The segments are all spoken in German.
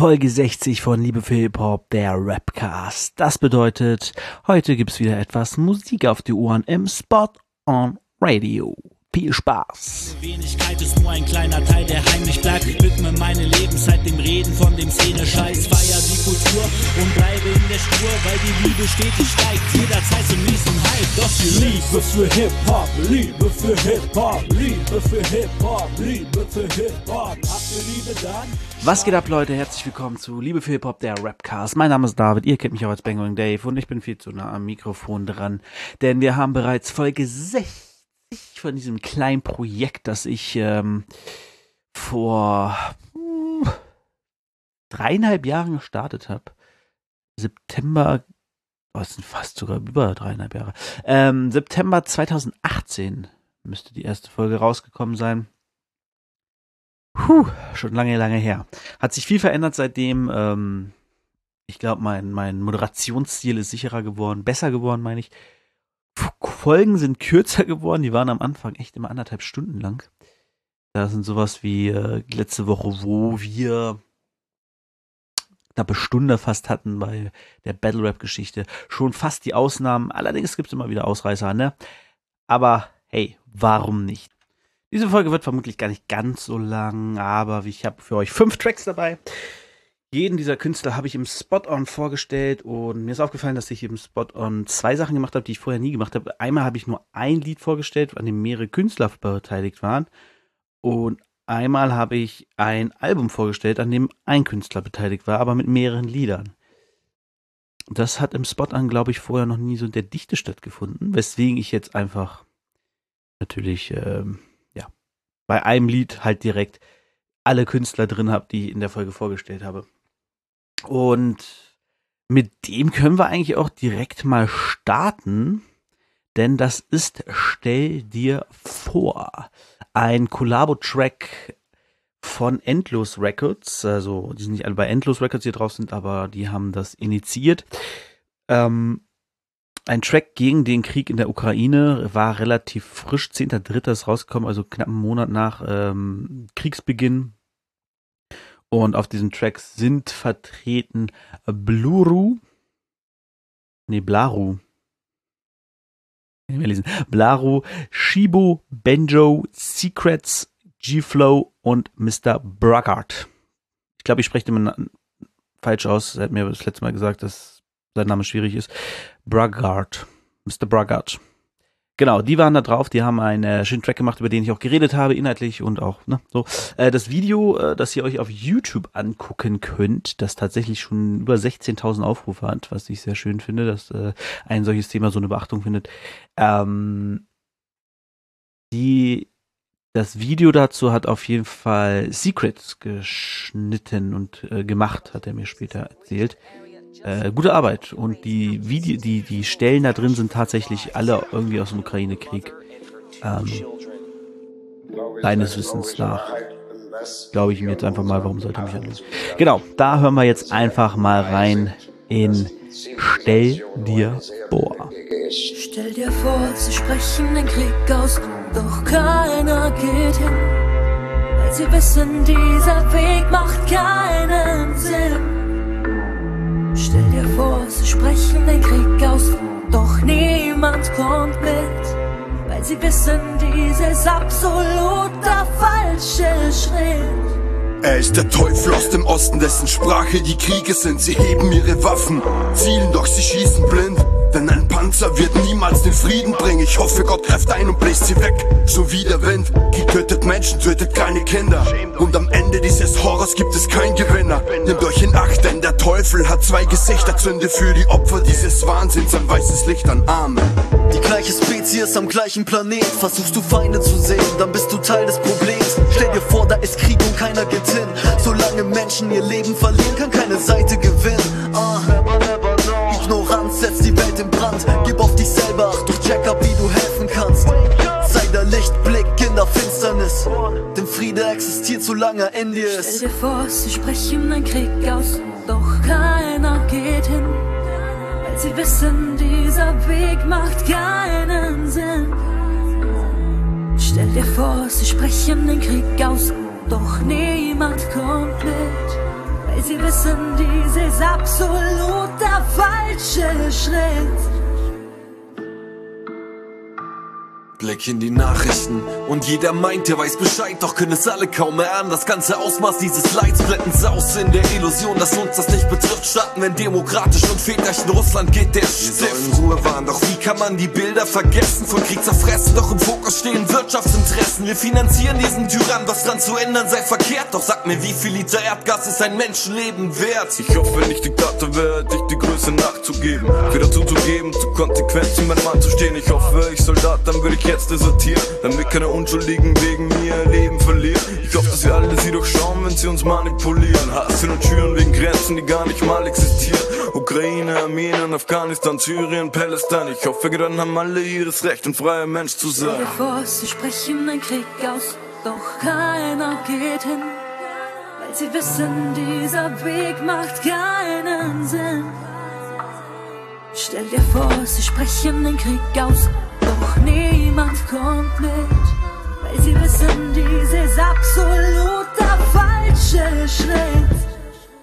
Folge 60 von Liebe für Hip-Hop, der Rapcast. Das bedeutet, heute gibt's wieder etwas Musik auf die Ohren im Spot on Radio. Viel Spaß. Wenigkeit ist nur ein kleiner Teil, der heimlich bleibt. Ich widme meine Lebenszeit dem Reden von dem Szene-Scheiß. Feier die Kultur und bleibe in der Spur, weil die Liebe stetig steigt. Jederzeit zum nächsten Hype. Doch die Liebe für Hip-Hop, Liebe für Hip-Hop, Liebe für Hip-Hop, Liebe für Hip-Hop. Habt ihr Liebe dann? Was geht ab, Leute? Herzlich willkommen zu Liebe für Hip-Hop, der Rapcast. Mein Name ist David, ihr kennt mich auch als Bangering Dave und ich bin viel zu nah am Mikrofon dran, denn wir haben bereits Folge 60 von diesem kleinen Projekt, das ich ähm, vor uh, dreieinhalb Jahren gestartet habe. September, was sind fast sogar über dreieinhalb Jahre. Ähm, September 2018 müsste die erste Folge rausgekommen sein. Puh, schon lange, lange her. Hat sich viel verändert seitdem. Ähm, ich glaube, mein, mein Moderationsstil ist sicherer geworden, besser geworden, meine ich. Folgen sind kürzer geworden. Die waren am Anfang echt immer anderthalb Stunden lang. Da sind sowas wie äh, letzte Woche, wo wir knappe Stunde fast hatten bei der Battle Rap Geschichte. Schon fast die Ausnahmen. Allerdings gibt es immer wieder Ausreißer, ne? Aber hey, warum nicht? Diese Folge wird vermutlich gar nicht ganz so lang, aber ich habe für euch fünf Tracks dabei. Jeden dieser Künstler habe ich im Spot-On vorgestellt und mir ist aufgefallen, dass ich im Spot-On zwei Sachen gemacht habe, die ich vorher nie gemacht habe. Einmal habe ich nur ein Lied vorgestellt, an dem mehrere Künstler beteiligt waren. Und einmal habe ich ein Album vorgestellt, an dem ein Künstler beteiligt war, aber mit mehreren Liedern. Das hat im Spot-On, glaube ich, vorher noch nie so in der Dichte stattgefunden, weswegen ich jetzt einfach natürlich, ähm, bei einem Lied halt direkt alle Künstler drin habe, die ich in der Folge vorgestellt habe. Und mit dem können wir eigentlich auch direkt mal starten, denn das ist Stell dir vor, ein Collabo-Track von Endlos Records. Also, die sind nicht alle bei Endlos Records hier drauf sind, aber die haben das initiiert. Ähm, ein Track gegen den Krieg in der Ukraine war relativ frisch, 10.3. ist rausgekommen, also knapp einen Monat nach ähm, Kriegsbeginn. Und auf diesem Track sind vertreten Bluru, nee, Blaru, lesen. Blaru, Shibo, Benjo, Secrets, G-Flow und Mr. Braggart. Ich glaube, ich spreche den falsch aus. Er hat mir das letzte Mal gesagt, dass sein Name schwierig ist. Braggart. Mr. Braggart. Genau, die waren da drauf, die haben einen äh, schönen Track gemacht, über den ich auch geredet habe, inhaltlich und auch, ne, so. Äh, das Video, äh, das ihr euch auf YouTube angucken könnt, das tatsächlich schon über 16.000 Aufrufe hat, was ich sehr schön finde, dass äh, ein solches Thema so eine Beachtung findet. Ähm, die, das Video dazu hat auf jeden Fall Secrets geschnitten und äh, gemacht, hat er mir später erzählt. Äh, gute Arbeit. Und die Video, die, die Stellen da drin sind tatsächlich alle irgendwie aus dem Ukraine-Krieg. Ähm, deines Wissens nach. Glaube ich mir jetzt einfach mal, warum sollte mich anlösen? Genau, da hören wir jetzt einfach mal rein in Stell dir vor. Stell dir vor, sie sprechen den Krieg aus, doch keiner geht hin. Weil sie wissen, dieser Weg macht keinen Sinn. Stell dir vor, sie sprechen den Krieg aus, doch niemand kommt mit, weil sie wissen, dieses absolut der falsche Schritt. Er ist der Teufel aus dem Osten, dessen Sprache die Kriege sind. Sie heben ihre Waffen, zielen, doch sie schießen blind. Denn ein Panzer wird niemals den Frieden bringen. Ich hoffe, Gott greift ein und bläst sie weg. So wie der Wind. Krieg tötet Menschen, tötet kleine Kinder. Und am Ende dieses Horrors gibt es keinen Gewinner. Nehmt euch in Acht, denn der Teufel hat zwei Gesichter. Zünde für die Opfer dieses Wahnsinns ein weißes Licht an Armen. Die gleiche Spezies am gleichen Planet. Versuchst du Feinde zu sehen, dann bist du Teil des Problems. Stell dir vor, da ist Krieg und keiner geht hin. Solange Menschen ihr Leben verlieren, kann keine Seite gewinnen. Ah. Ignoranz setzt die Welt in Brand. Gib auf dich selber Acht, doch check wie du helfen kannst. Sei der Lichtblick in der Finsternis. Denn Friede existiert, solange er in dir Stell ist. dir vor, sie sprechen einen Krieg aus, doch keiner geht hin. Weil sie wissen, dieser Weg macht keinen Sinn. Stell dir vor, sie sprechen den Krieg aus, doch niemand kommt mit. Weil sie wissen, dies ist absolut der falsche Schritt. Blick in die Nachrichten und jeder meint, er weiß Bescheid, doch können es alle kaum erahnen. Das ganze Ausmaß dieses Leids blenden aus in der Illusion, dass uns das nicht betrifft. Staaten, wenn demokratisch und väterchen Russland geht der Stift. Wir sollen Ruhe wahren, doch wie kann man die Bilder vergessen? Von Krieg zerfressen, doch im Fokus stehen Wirtschaftsinteressen. Wir finanzieren diesen Tyrann, was dran zu ändern sei verkehrt. Doch sag mir, wie viel Liter Erdgas ist ein Menschenleben wert? Ich hoffe nicht Diktator wäre, dich die Größe nachzugeben. Wieder zuzugeben, zu konsequent zu meinem Mann zu stehen. Ich hoffe, ich Soldat, dann würde ich jetzt desertieren, damit keine Unschuldigen wegen mir ihr Leben verlieren. Ich hoffe, dass wir alle sie durchschauen, wenn sie uns manipulieren. Hassen und Türen wegen Grenzen, die gar nicht mal existieren. Ukraine, Armenien, Afghanistan, Syrien, Palästina. Ich hoffe, dann haben alle ihres Recht, ein freier Mensch zu sein. Bevor sie sprechen den Krieg aus, doch keiner geht hin. Weil sie wissen, dieser Weg macht keinen Sinn. Stell dir vor, sie sprechen den Krieg aus, doch niemand kommt mit, weil sie wissen, dies ist absolut der falsche Schritt.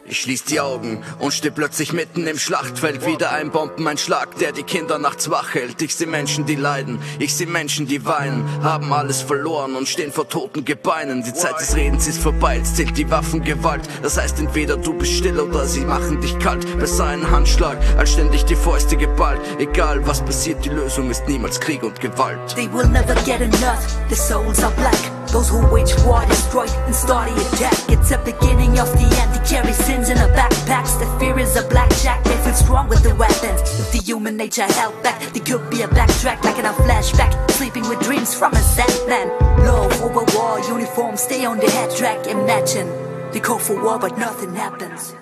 Ich schließ die Augen und steh plötzlich mitten im Schlachtfeld. Wieder ein Bombeneinschlag, der die Kinder nachts wach hält. Ich seh Menschen, die leiden, ich seh Menschen, die weinen, haben alles verloren und stehen vor toten Gebeinen. Die Zeit des Redens ist vorbei, jetzt zählt die Waffengewalt. Das heißt, entweder du bist still oder sie machen dich kalt. Besser ein Handschlag, als ständig die Fäuste geballt. Egal was passiert, die Lösung ist niemals Krieg und Gewalt. They will never get enough, their souls are black. Those who wage war destroy and start the attack. It's a beginning of the end. They carry sins in their backpacks. The fear is a blackjack. They feel strong with the weapons. If the human nature held back, they could be a backtrack like in a flashback. Sleeping with dreams from a sandman. Love over war, uniform, stay on the head track. Imagine they call for war, but nothing happens.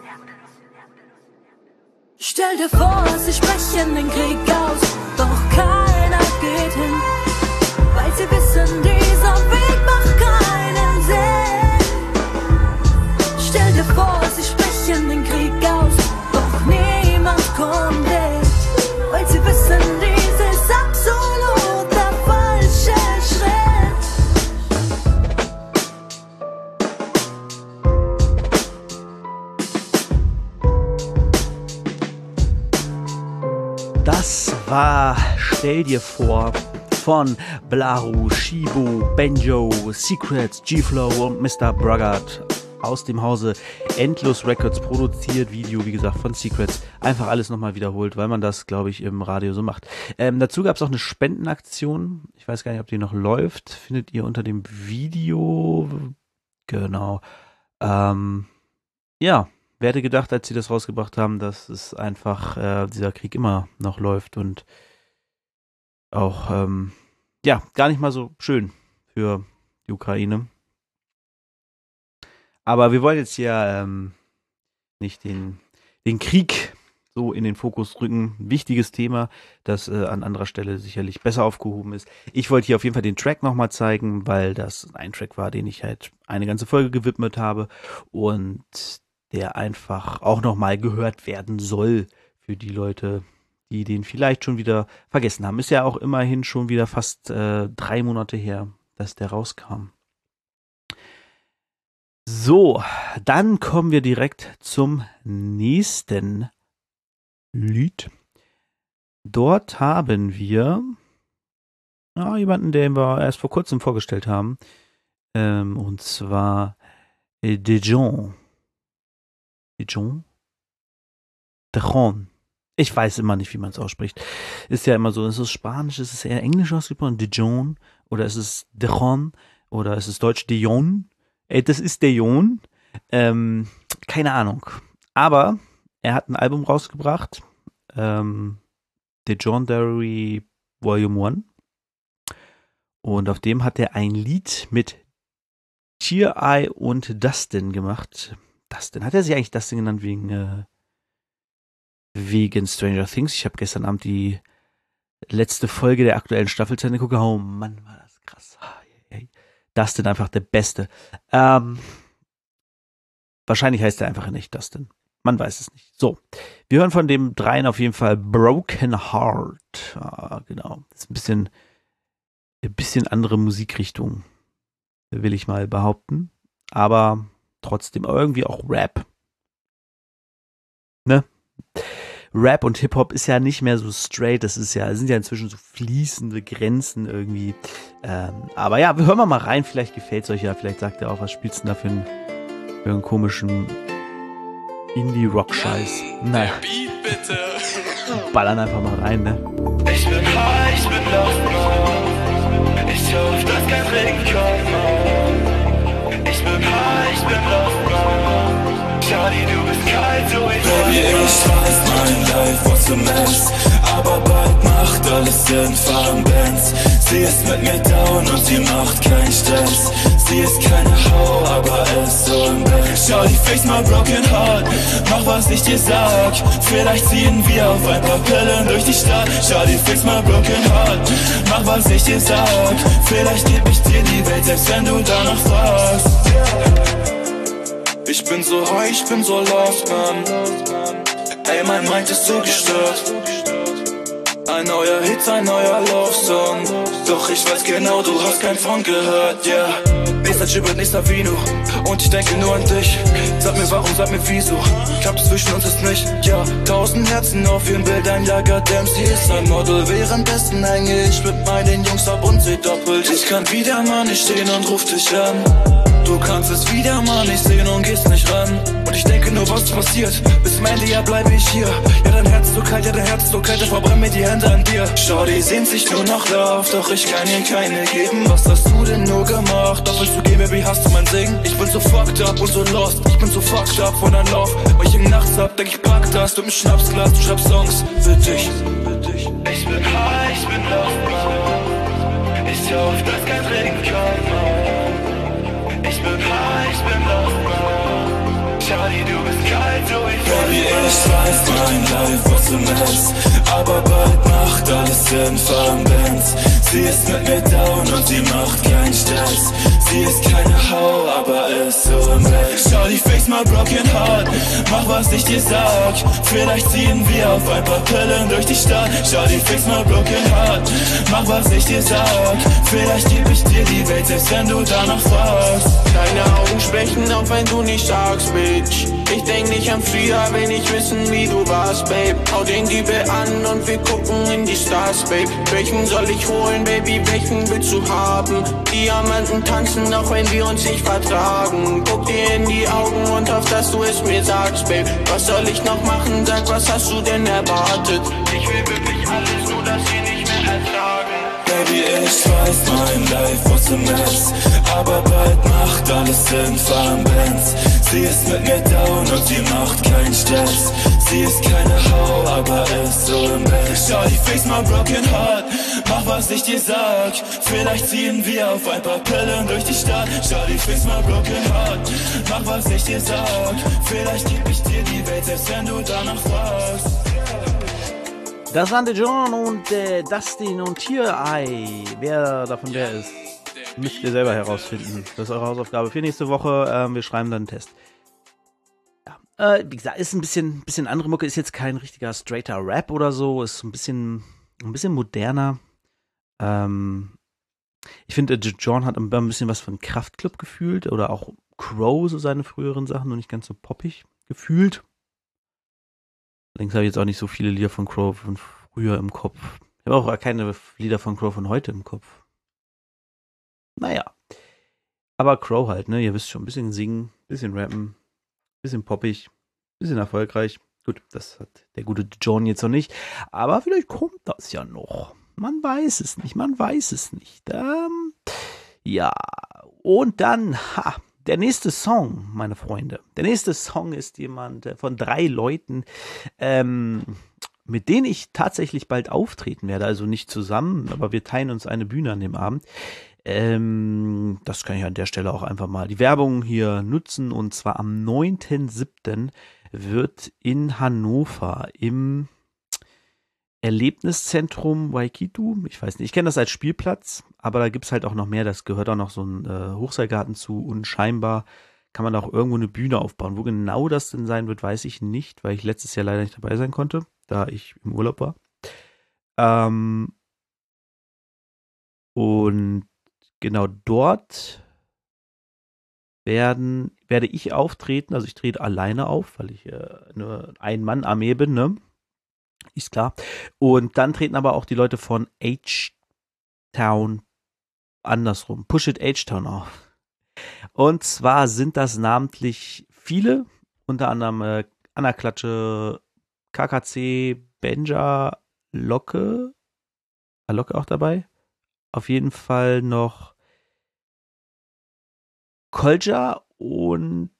Stell dir vor, sie sprechen den Krieg aus, doch keiner geht hin, weil sie wissen, dieser war Stell dir vor von Blaru, Shibu, Benjo, Secrets, G-Flow und Mr. Bruggart aus dem Hause Endlos Records produziert. Video, wie gesagt, von Secrets. Einfach alles nochmal wiederholt, weil man das, glaube ich, im Radio so macht. Ähm, dazu gab es auch eine Spendenaktion. Ich weiß gar nicht, ob die noch läuft. Findet ihr unter dem Video. Genau. Ähm, ja, wer hätte gedacht, als sie das rausgebracht haben, dass es einfach äh, dieser Krieg immer noch läuft und auch ähm, ja gar nicht mal so schön für die Ukraine. Aber wir wollen jetzt hier ähm, nicht den, den Krieg so in den Fokus rücken. Wichtiges Thema, das äh, an anderer Stelle sicherlich besser aufgehoben ist. Ich wollte hier auf jeden Fall den Track nochmal zeigen, weil das ein Track war, den ich halt eine ganze Folge gewidmet habe und der einfach auch nochmal gehört werden soll für die Leute, die den vielleicht schon wieder vergessen haben. Ist ja auch immerhin schon wieder fast äh, drei Monate her, dass der rauskam. So, dann kommen wir direkt zum nächsten Lied. Dort haben wir ja, jemanden, den wir erst vor kurzem vorgestellt haben. Ähm, und zwar äh, Dijon. Dijon? Dijon. Ich weiß immer nicht, wie man es ausspricht. Ist ja immer so, ist es Spanisch, ist es eher Englisch ausgesprochen, Dijon, oder ist es Dijon, oder ist es Deutsch Dijon? Ey, das ist Dijon. Ähm, keine Ahnung. Aber er hat ein Album rausgebracht, ähm, Dijon Diary Volume 1. Und auf dem hat er ein Lied mit Tear Eye und Dustin gemacht. Dustin, hat er sich eigentlich Dustin genannt wegen äh, wegen Stranger Things. Ich habe gestern Abend die letzte Folge der aktuellen Staffel zu Ende geguckt. Oh Mann, war das krass. Dustin einfach der Beste. Ähm, wahrscheinlich heißt er einfach nicht Dustin. Man weiß es nicht. So, wir hören von dem dreien auf jeden Fall Broken Heart. Ah, genau. Das ist ein bisschen, ein bisschen andere Musikrichtung, will ich mal behaupten. Aber trotzdem irgendwie auch Rap. Rap und Hip-Hop ist ja nicht mehr so straight, das ist ja, sind ja inzwischen so fließende Grenzen irgendwie. Ähm, aber ja, hören wir mal rein, vielleicht gefällt es euch ja, vielleicht sagt ihr auch, was spielst du denn da für einen, für einen komischen Indie-Rock-Scheiß. Naja. Ballern einfach mal rein, ne? Ich bin high, ich bin man. Ich hoffe, dass kein Regen kommt, Baby, ich weiß, mein Life was mess Aber bald macht alles Sinn, fahren Bands Sie ist mit mir down und sie macht keinen Stress Sie ist keine Hau, aber ist so im Bett die fix my broken heart Mach, was ich dir sag. Vielleicht ziehen wir auf ein paar Pillen durch die Stadt die fix my broken heart. Mach, was ich dir sag. Vielleicht geb ich dir die Welt, selbst wenn du danach fragst ich bin so high, ich bin so lost, man. Ey, mein Mind ist so gestört. Ein neuer Hit, ein neuer Love-Song. Doch ich weiß genau, du hast keinen von gehört, yeah. Nächster Chip wird nächster Vino. Und ich denke nur an dich. Sag mir warum, sag mir wieso. Klappt zwischen uns ist nicht, ja. Tausend Herzen auf ihrem Bild, ein ja, goddamn, sie ist ein Model. Währenddessen hänge ich mit meinen Jungs ab und seh doppelt. Ich kann wieder mal nicht stehen und ruf dich an. Du kannst es wieder mal nicht sehen und gehst nicht ran. Und ich denke nur, was passiert. Bis zum Ende, ja, bleibe ich hier. Ja, dein Herz so kalt, ja, dein Herz so kalt, verbrenn mir die Hände an dir. Schau, die sehnt sich nur nach Love, doch ich kann ihr keine geben. Was hast du denn nur gemacht? Doch willst du gehen, Baby, hast du mein Singen? Ich bin so fucked up und so lost. Ich bin so fucked up von deinem Lauf. Weil ich im Nachts hab, denk ich pack das. Du im Schnapsglas, du schreibst Songs für dich. Ich bin high, ich bin lost. Ich hoffe, dass kein Regen kommt. Ich bin high, ich bin lost. Charlie, du bist kalt, ich weiß, mein Life was a mess. Aber bald macht alles Sinn, fahren Bands Sie ist mit mir down und sie macht keinen Stress. Sie ist keine Hau, aber ist so im Schau, die fix my broken heart. Mach, was ich dir sag. Vielleicht ziehen wir auf ein paar Pillen durch die Stadt. Schau, die fix my broken heart. Mach, was ich dir sag. Vielleicht geb ich dir die Welt, selbst wenn du danach fragst. Deine Augen sprechen, auch wenn du nicht sagst, Bitch. Ich denk nicht an früher, wenn ich wissen, wie du warst, Babe. Hau den Giebel an und wir gucken in die Stars, Babe. Welchen soll ich holen, Baby? Welchen willst du haben? Diamanten tanzen, auch wenn wir uns nicht vertragen. Guck dir in die Augen und hoff, dass du es mir sagst, Babe. Was soll ich noch machen? Sag, was hast du denn erwartet? Ich will wirklich alles, nur das hier nicht mehr ertragen. Ich weiß, mein Life was a mess Aber bald macht alles Sinn, fahren Bands Sie ist mit mir down und sie macht keinen Stress. Sie ist keine Hau, aber ist so im Bett die fix my broken heart. Mach, was ich dir sag. Vielleicht ziehen wir auf ein paar Pillen durch die Stadt. Die fix my broken heart. Mach, was ich dir sag. Vielleicht geb ich dir die Welt, selbst wenn du danach fragst Das waren der John und äh, Dustin und Tierei. Wer davon wer ist, müsst ihr selber herausfinden. Das ist eure Hausaufgabe für nächste Woche. Ähm, wir schreiben dann einen Test. Ja, äh, wie gesagt, ist ein bisschen, bisschen andere Mucke. Ist jetzt kein richtiger straighter Rap oder so. Ist ein bisschen, ein bisschen moderner. Ähm, ich finde, äh, John hat ein bisschen was von Kraftclub gefühlt oder auch Crow, so seine früheren Sachen, noch nicht ganz so poppig gefühlt. Allerdings habe ich jetzt auch nicht so viele Lieder von Crow von früher im Kopf. Ich habe auch keine Lieder von Crow von heute im Kopf. Naja. Aber Crow halt, ne? Ihr wisst schon, ein bisschen singen, ein bisschen rappen, ein bisschen poppig, ein bisschen erfolgreich. Gut, das hat der gute John jetzt noch nicht. Aber vielleicht kommt das ja noch. Man weiß es nicht, man weiß es nicht. Ähm, ja, und dann, ha, der nächste Song, meine Freunde. Der nächste Song ist jemand äh, von drei Leuten, ähm, mit denen ich tatsächlich bald auftreten werde. Also nicht zusammen, aber wir teilen uns eine Bühne an dem Abend. Ähm, das kann ich an der Stelle auch einfach mal die Werbung hier nutzen. Und zwar am 9.7. wird in Hannover im Erlebniszentrum Waikitu. Ich weiß nicht, ich kenne das als Spielplatz, aber da gibt's halt auch noch mehr. Das gehört auch noch so ein äh, Hochseilgarten zu und scheinbar kann man auch irgendwo eine Bühne aufbauen. Wo genau das denn sein wird, weiß ich nicht, weil ich letztes Jahr leider nicht dabei sein konnte, da ich im Urlaub war. Ähm, und genau dort werden werde ich auftreten. Also ich trete alleine auf, weil ich äh, eine Ein-Mann-Armee bin, ne? Ist klar. Und dann treten aber auch die Leute von H-Town andersrum. Push It H-Town auf. Und zwar sind das namentlich viele, unter anderem äh, Anna Klatsche, KKC, Benja, Locke. War Locke auch dabei? Auf jeden Fall noch Kolja und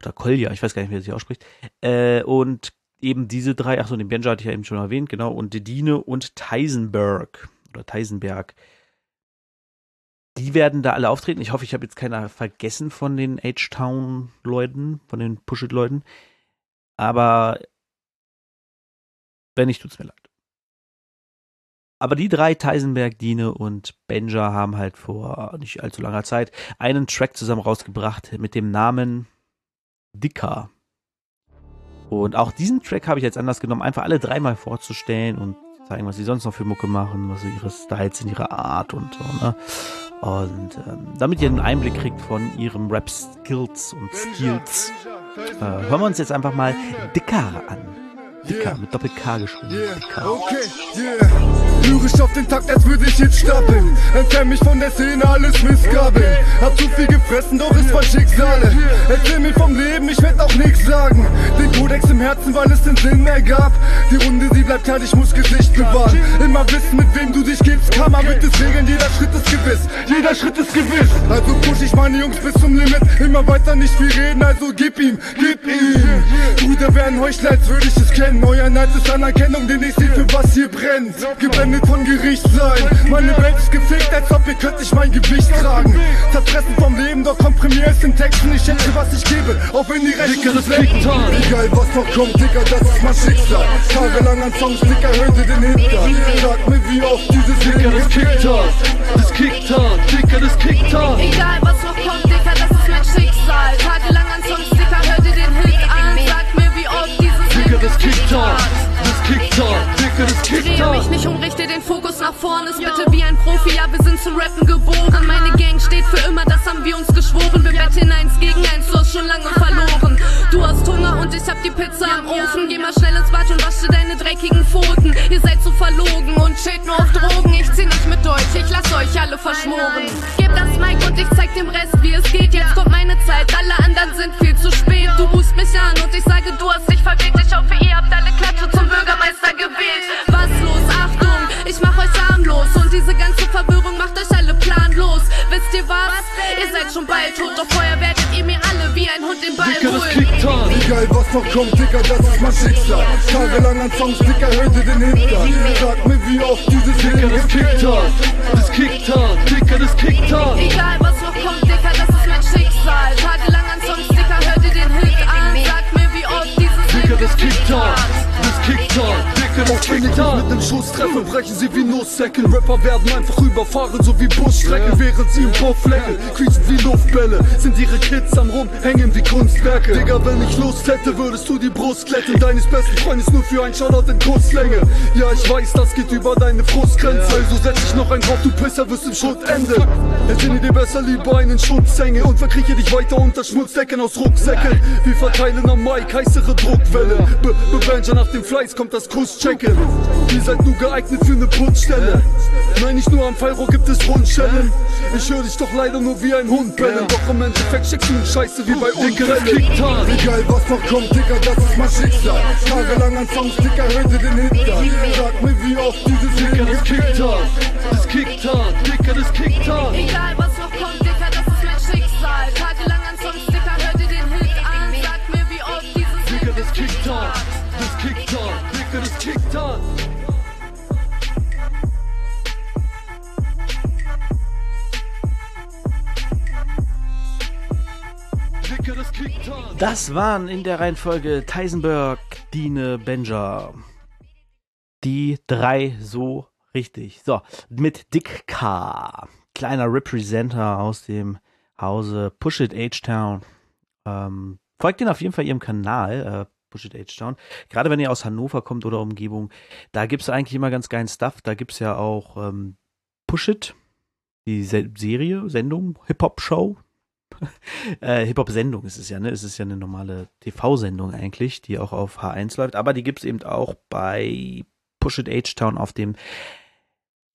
oder Kolja, ich weiß gar nicht, wie er sich ausspricht. Äh, und eben diese drei, achso, den Benja hatte ich ja eben schon erwähnt, genau, und Dedine und Teisenberg oder Teisenberg. Die werden da alle auftreten. Ich hoffe, ich habe jetzt keiner vergessen von den H-Town-Leuten, von den Push-It-Leuten. Aber wenn nicht, tut's mir leid. Aber die drei, Teisenberg, Dine und Benja, haben halt vor nicht allzu langer Zeit einen Track zusammen rausgebracht mit dem Namen Dicker. Und auch diesen Track habe ich jetzt anders genommen, einfach alle dreimal vorzustellen und zeigen, was sie sonst noch für Mucke machen, was so ihre Styles sind, ihre Art und so, ne? Und ähm, damit ihr einen Einblick kriegt von ihrem Rap-Skills und Skills, äh, hören wir uns jetzt einfach mal Dicker an. Dicker, mit Doppel-K geschrieben. Dicker. Okay, yeah. Lyrisch auf den Takt, als würde ich jetzt stapeln. Entfern mich von der Szene, alles Missgabeln. Hab zu viel gefressen, doch es war Schicksale. Erzähl mir vom Leben, ich werd auch nix sagen. Herzen, weil es den Sinn ergab. Die Runde, sie bleibt kalt, ich muss Gesicht bewahren. Immer wissen, mit wem du dich gibst. Kann man mit Regeln, jeder Schritt ist gewiss. Jeder Schritt ist gewiss. Also push ich meine Jungs bis zum Limit. Immer weiter nicht viel reden, also gib ihm, gib ihm. Brüder werden Heuchler, als würde ich es kennen. Euer Neid ist Anerkennung, denn ich seh für was hier brennt. Geblendet von Gericht sein. Meine Welt ist gefickt, als ob ihr könnt nicht mein Gewicht tragen. Zerfressen vom Leben, doch komprimier es in Texten. Ich schätze, was ich gebe, auch wenn die Rechnung ist Egal, was noch kommt, Digga, das ist mein Schicksal. Tagelang an Songs, hör dir den Hintern. Sag mir, wie oft dieses Digga, das kickt hart. Das kickt hart, Digga, das kickt hart. Egal was noch kommt, Dicker, das ist mein Schicksal. Tagelang an Songs, Dicker, hör dir den Hit an. Sag mir, wie oft dieses Ding das kickt hart. Hart, Digga, das kickt Drehe mich nicht um, richte den Fokus nach vorne. Ist bitte wie ein Profi, ja, wir sind zum Rappen geboren. Meine Gang steht für immer, das haben wir uns geschworen. Wir wetten eins gegen eins, du hast schon lange verloren. Du hast Hunger und ich hab die Pizza am Ofen. Geh mal schnell ins Bad und wasche deine dreckigen Pfoten. Ihr seid so verlogen und chillt nur auf Drogen. Ich zieh nicht mit euch, ich lass euch alle verschmoren. Gib das Mic und ich zeig dem Rest, wie es geht. Jetzt kommt meine Zeit, alle anderen sind viel zu spät. Du rufst mich an und ich sage, du hast dich verwirkt. Ich hoffe, ihr habt alle Klatsche zum Bürgermeister gewählt. Was los? Achtung, ich mach euch harmlos. Und diese ganze Verwirrung macht euch alle planlos. Wisst ihr was? Ihr seid schon bald tot, doch vorher werdet ihr mir alle wie ein Hund den Ball das holen. kickt hart. Egal, was noch kommt, Digga, das ist mein Schicksal. Tagelang an Songs, Digga, hör dir den Hintern. Sag mir, wie oft dieses Digga, das kickt hart. Das kickt hart, Digga, das kickt hart. Egal was noch kommt, Dicker, das ist mein Schicksal. Tagelang an Songs, Dicker, hör dir den Hit an. Sag mir, wie oft dieses Ding das kickt hart. Digga, das kickt hart. Mit dem Schuss treffe, brechen sie wie Nusssäcke. Rapper werden einfach überfahren, so wie Busstrecken, während sie im Puff lecken. Quietschen wie Luftbälle, sind ihre Kids am rumhängen wie Kunstwerke. Digga, wenn ich Lust hätte, würdest du die Brust kletten. Deines besten Freundes nur für ein Shoutout in Kusslänge. Ja, ich weiß, das geht über deine Frustgrenze. Also setz ich noch ein drauf, du Pisser wirst im Schutt enden. Entsinne dir besser lieber einen Schutzhänge und verkrieche dich weiter unter Schmutzdecken aus Rucksäcken. Wir verteilen am Mic heißere Druckwelle. Be Bevenger nach dem Fleiß kommt das Kusschecken. Ihr seid nur geeignet für eine Putzstelle. Nein, nicht nur am Fallrohr gibt es Rundschellen. Ich höre dich doch leider nur wie ein Hund bellen. Doch im Endeffekt steckst du Scheiße wie bei Unfällen. Egal was noch kommt, Digga, das ist mein Schicksal. Tagelang an Songs, Digga, hör dir den Hintern. Sag mir, wie oft dieses Digga, das kickt hart. Das kickt hart, Digga, das kickt hart. Egal was Das waren in der Reihenfolge Teisenberg, Dine, Benja. Die drei so richtig. So, mit Dick K. Kleiner Representer aus dem Hause Push It H-Town. Ähm, folgt ihnen auf jeden Fall ihrem Kanal, äh, Push It H-Town. Gerade wenn ihr aus Hannover kommt oder Umgebung, da gibt es eigentlich immer ganz geilen Stuff. Da gibt es ja auch ähm, Push It, die Se Serie, Sendung, Hip-Hop-Show. äh, Hip-Hop-Sendung ist es ja, ne? Es ist ja eine normale TV-Sendung eigentlich, die auch auf H1 läuft, aber die gibt es eben auch bei Push It H-Town auf dem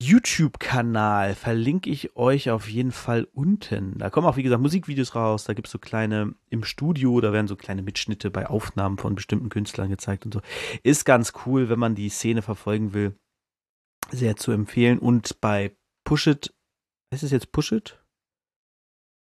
YouTube-Kanal. Verlinke ich euch auf jeden Fall unten. Da kommen auch, wie gesagt, Musikvideos raus. Da gibt es so kleine im Studio, da werden so kleine Mitschnitte bei Aufnahmen von bestimmten Künstlern gezeigt und so. Ist ganz cool, wenn man die Szene verfolgen will. Sehr zu empfehlen. Und bei Push It, ist es jetzt Push It?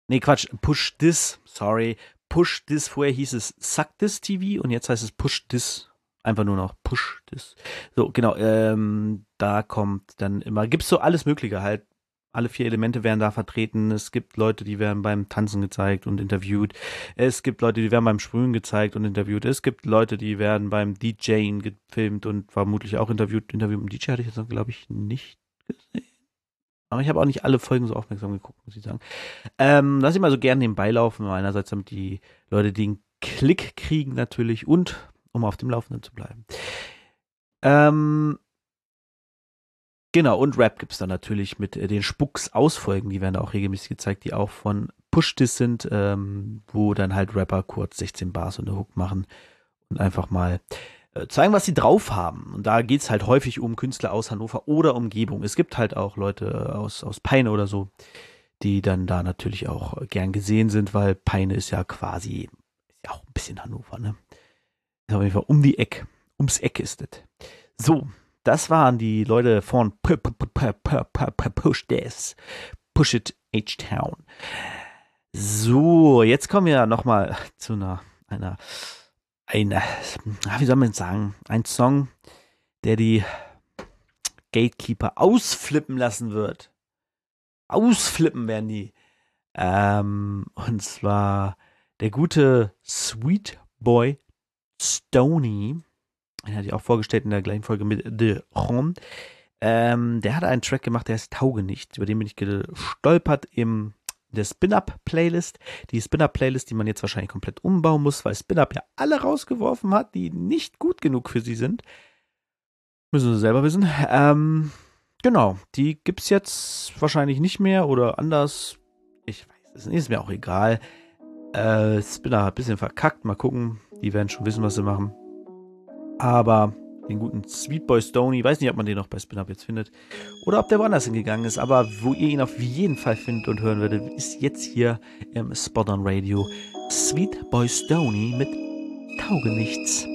Nee, Quatsch, Push This, sorry. Push This, vorher hieß es Suck This TV und jetzt heißt es Push This einfach nur noch Push das. So, genau, ähm, da kommt dann immer, gibt's so alles Mögliche halt. Alle vier Elemente werden da vertreten. Es gibt Leute, die werden beim Tanzen gezeigt und interviewt. Es gibt Leute, die werden beim Sprühen gezeigt und interviewt. Es gibt Leute, die werden beim DJing gefilmt und vermutlich auch interviewt. Interview mit dem DJ hatte ich jetzt, glaube ich, nicht gesehen. Aber ich habe auch nicht alle Folgen so aufmerksam geguckt, muss ich sagen. Ähm, lass ich mal so gerne nebenbei laufen. Einerseits, damit die Leute den Klick kriegen natürlich und um auf dem Laufenden zu bleiben. Ähm, genau, und Rap gibt es dann natürlich mit äh, den Spucks-Ausfolgen, die werden auch regelmäßig gezeigt, die auch von Push-Dis sind, ähm, wo dann halt Rapper kurz 16 Bars und eine Hook machen und einfach mal zeigen, was sie drauf haben. Und da geht es halt häufig um Künstler aus Hannover oder Umgebung. Es gibt halt auch Leute aus, aus Peine oder so, die dann da natürlich auch gern gesehen sind, weil Peine ist ja quasi, ist ja auch ein bisschen Hannover, ne? Ist auf jeden Fall um die Eck. Ums Eck ist es. So, das waren die Leute von Push This. Push It H-Town. So, jetzt kommen wir nochmal zu einer, einer, einer, wie soll man sagen, ein Song, der die Gatekeeper ausflippen lassen wird. Ausflippen werden die. Ähm, und zwar der gute Sweet Boy Stony, den hatte ich auch vorgestellt in der gleichen Folge mit The Ron. Ähm, der hat einen Track gemacht, der ist Taugenicht, über den bin ich gestolpert im der Spin-Up-Playlist. Die Spin-Up-Playlist, die man jetzt wahrscheinlich komplett umbauen muss, weil Spin-Up ja alle rausgeworfen hat, die nicht gut genug für sie sind. Müssen sie selber wissen. Ähm, genau, die gibt es jetzt wahrscheinlich nicht mehr oder anders. Ich weiß es nicht, ist mir auch egal. Äh, Spinner hat ein bisschen verkackt. Mal gucken, die werden schon wissen, was sie machen. Aber den guten Sweet Boy Stoney, weiß nicht, ob man den noch bei Spin-Up jetzt findet. Oder ob der woanders hingegangen ist, aber wo ihr ihn auf jeden Fall findet und hören werdet, ist jetzt hier im Spot on Radio. Sweet Boy Stoney mit Taugenichts.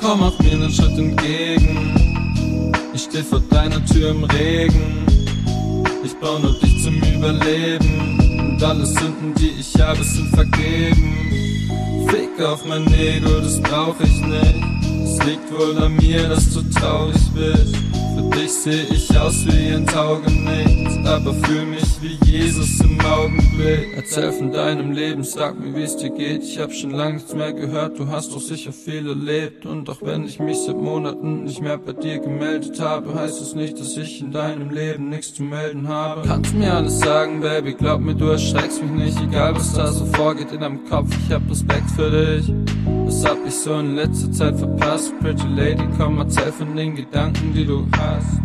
Komm auf mir einen Schritt entgegen, ich steh vor deiner Tür im Regen, ich baue nur dich zum Überleben. Und alle Sünden, die ich habe, sind vergeben. Fick auf mein Ego, das brauch ich nicht. Es liegt wohl an mir, dass du traurig bist. Dich seh ich aus wie ein Taugenichts, aber fühl mich wie Jesus im Augenblick. Erzähl von deinem Leben, sag mir, wie es dir geht. Ich hab schon lange nichts mehr gehört, du hast doch sicher viel erlebt. Und auch wenn ich mich seit Monaten nicht mehr bei dir gemeldet habe, heißt es nicht, dass ich in deinem Leben nichts zu melden habe. Kannst mir alles sagen, Baby, glaub mir, du erschreckst mich nicht, egal was da so vorgeht in deinem Kopf. Ich hab Respekt für dich. Was hab ich so in letzter Zeit verpasst? Pretty Lady, komm, erzähl von den Gedanken, die du hast.